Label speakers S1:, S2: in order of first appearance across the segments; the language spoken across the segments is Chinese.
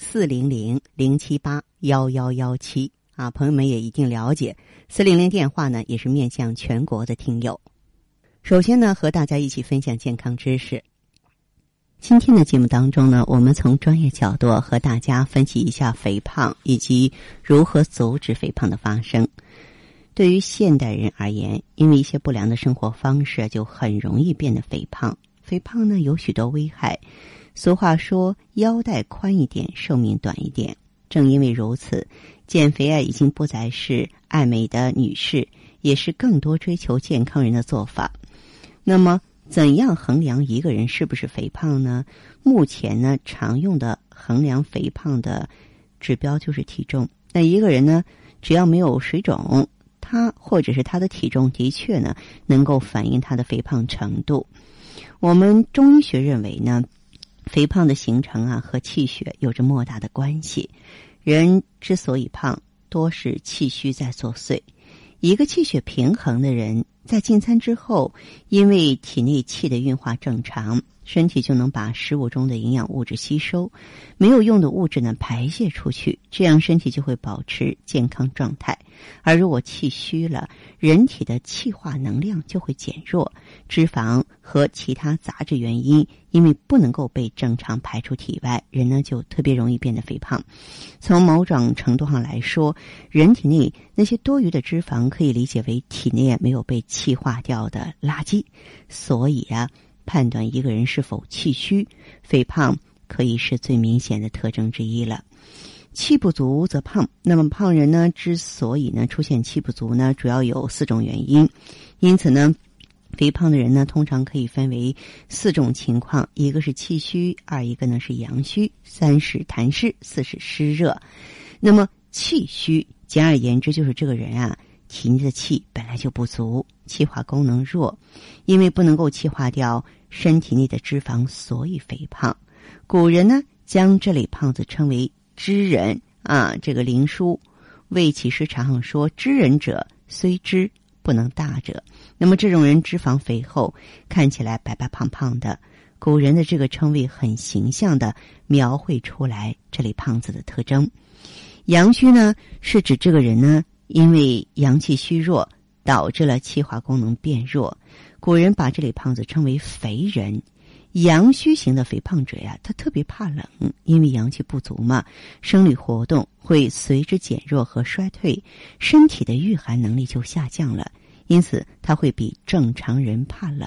S1: 四零零零七八幺幺幺七啊，朋友们也一定了解。四零零电话呢，也是面向全国的听友。首先呢，和大家一起分享健康知识。今天的节目当中呢，我们从专业角度和大家分析一下肥胖以及如何阻止肥胖的发生。对于现代人而言，因为一些不良的生活方式，就很容易变得肥胖。肥胖呢，有许多危害。俗话说：“腰带宽一点，寿命短一点。”正因为如此，减肥啊已经不再是爱美的女士，也是更多追求健康人的做法。那么，怎样衡量一个人是不是肥胖呢？目前呢，常用的衡量肥胖的指标就是体重。那一个人呢，只要没有水肿，他或者是他的体重的确呢，能够反映他的肥胖程度。我们中医学认为呢。肥胖的形成啊，和气血有着莫大的关系。人之所以胖，多是气虚在作祟。一个气血平衡的人，在进餐之后，因为体内气的运化正常。身体就能把食物中的营养物质吸收，没有用的物质呢排泄出去，这样身体就会保持健康状态。而如果气虚了，人体的气化能量就会减弱，脂肪和其他杂质原因因为不能够被正常排出体外，人呢就特别容易变得肥胖。从某种程度上来说，人体内那些多余的脂肪可以理解为体内没有被气化掉的垃圾，所以啊。判断一个人是否气虚、肥胖，可以是最明显的特征之一了。气不足则胖。那么胖人呢，之所以呢出现气不足呢，主要有四种原因。因此呢，肥胖的人呢，通常可以分为四种情况：一个是气虚，二一个呢是阳虚，三是痰湿，四是湿热。那么气虚，简而言之就是这个人啊。体内的气本来就不足，气化功能弱，因为不能够气化掉身体内的脂肪，所以肥胖。古人呢将这类胖子称为“知人”啊。这个林书《魏启师常说：“知人者，虽知不能大者。”那么这种人脂肪肥厚，看起来白白胖胖的。古人的这个称谓很形象的描绘出来这类胖子的特征。阳虚呢，是指这个人呢。因为阳气虚弱，导致了气化功能变弱。古人把这类胖子称为“肥人”。阳虚型的肥胖者呀，他特别怕冷，因为阳气不足嘛，生理活动会随之减弱和衰退，身体的御寒能力就下降了。因此，他会比正常人怕冷。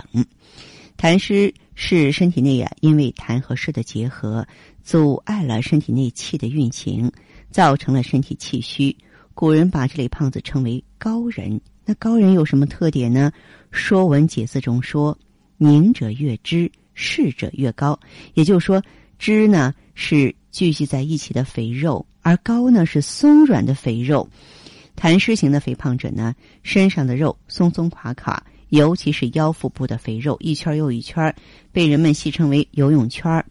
S1: 痰湿是身体内呀，因为痰和湿的结合，阻碍了身体内气的运行，造成了身体气虚。古人把这类胖子称为高人。那高人有什么特点呢？《说文解字》中说：“宁者越脂，适者越高。”也就是说，脂呢是聚集在一起的肥肉，而高呢是松软的肥肉。痰湿型的肥胖者呢，身上的肉松松垮垮，尤其是腰腹部的肥肉一圈又一圈，被人们戏称为“游泳圈”。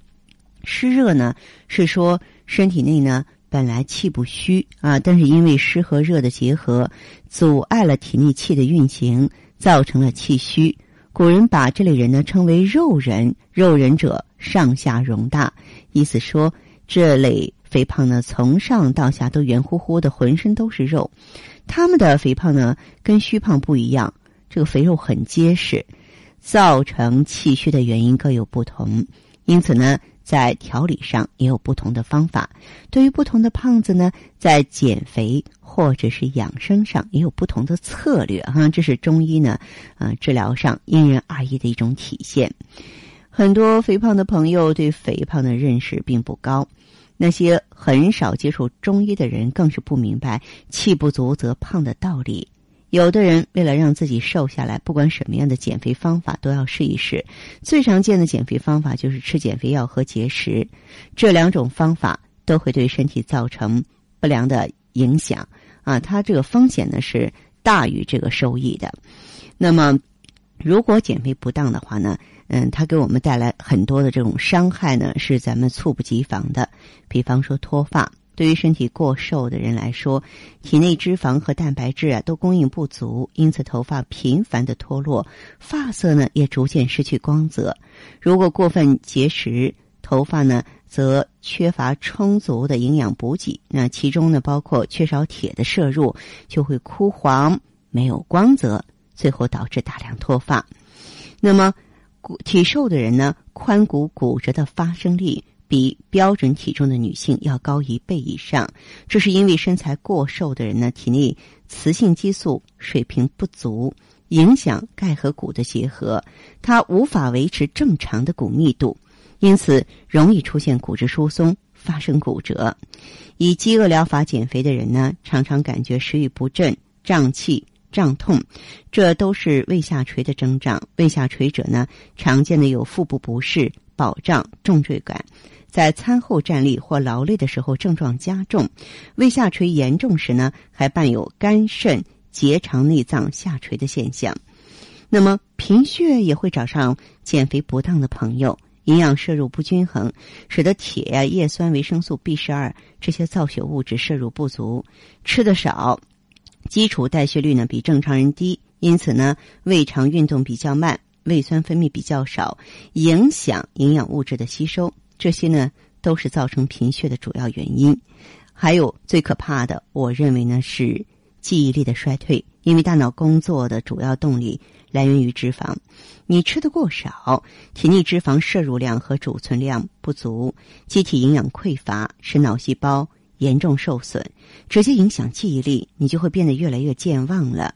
S1: 湿热呢，是说身体内呢。本来气不虚啊，但是因为湿和热的结合，阻碍了体内气的运行，造成了气虚。古人把这类人呢称为“肉人”，肉人者上下容大，意思说这类肥胖呢从上到下都圆乎乎的，浑身都是肉。他们的肥胖呢跟虚胖不一样，这个肥肉很结实，造成气虚的原因各有不同，因此呢。在调理上也有不同的方法，对于不同的胖子呢，在减肥或者是养生上也有不同的策略哈。这是中医呢，呃，治疗上因人而异的一种体现。很多肥胖的朋友对肥胖的认识并不高，那些很少接触中医的人更是不明白“气不足则胖”的道理。有的人为了让自己瘦下来，不管什么样的减肥方法都要试一试。最常见的减肥方法就是吃减肥药和节食，这两种方法都会对身体造成不良的影响啊。它这个风险呢是大于这个收益的。那么，如果减肥不当的话呢，嗯，它给我们带来很多的这种伤害呢，是咱们猝不及防的。比方说脱发。对于身体过瘦的人来说，体内脂肪和蛋白质啊都供应不足，因此头发频繁的脱落，发色呢也逐渐失去光泽。如果过分节食，头发呢则缺乏充足的营养补给，那其中呢包括缺少铁的摄入，就会枯黄、没有光泽，最后导致大量脱发。那么，骨体瘦的人呢，髋骨骨折的发生率。比标准体重的女性要高一倍以上，这是因为身材过瘦的人呢，体内雌性激素水平不足，影响钙和骨的结合，它无法维持正常的骨密度，因此容易出现骨质疏松，发生骨折。以饥饿疗法减肥的人呢，常常感觉食欲不振、胀气、胀痛，这都是胃下垂的征兆。胃下垂者呢，常见的有腹部不适、保障、重坠感。在餐后站立或劳累的时候，症状加重；胃下垂严重时呢，还伴有肝肾结肠内脏下垂的现象。那么贫血也会找上减肥不当的朋友，营养摄入不均衡，使得铁、叶酸、维生素 B 十二这些造血物质摄入不足，吃的少，基础代谢率呢比正常人低，因此呢胃肠运动比较慢，胃酸分泌比较少，影响营养物质的吸收。这些呢，都是造成贫血的主要原因。还有最可怕的，我认为呢是记忆力的衰退，因为大脑工作的主要动力来源于脂肪。你吃的过少，体内脂肪摄入量和储存量不足，机体营养匮乏，使脑细胞严重受损，直接影响记忆力，你就会变得越来越健忘了。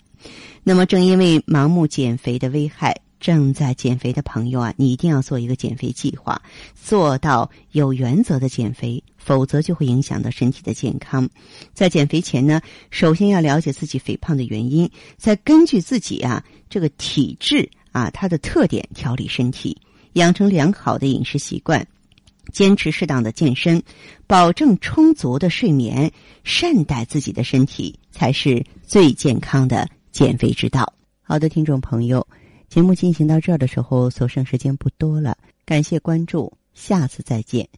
S1: 那么，正因为盲目减肥的危害。正在减肥的朋友啊，你一定要做一个减肥计划，做到有原则的减肥，否则就会影响到身体的健康。在减肥前呢，首先要了解自己肥胖的原因，再根据自己啊这个体质啊它的特点调理身体，养成良好的饮食习惯，坚持适当的健身，保证充足的睡眠，善待自己的身体，才是最健康的减肥之道。好的，听众朋友。节目进行到这儿的时候，所剩时间不多了。感谢关注，下次再见。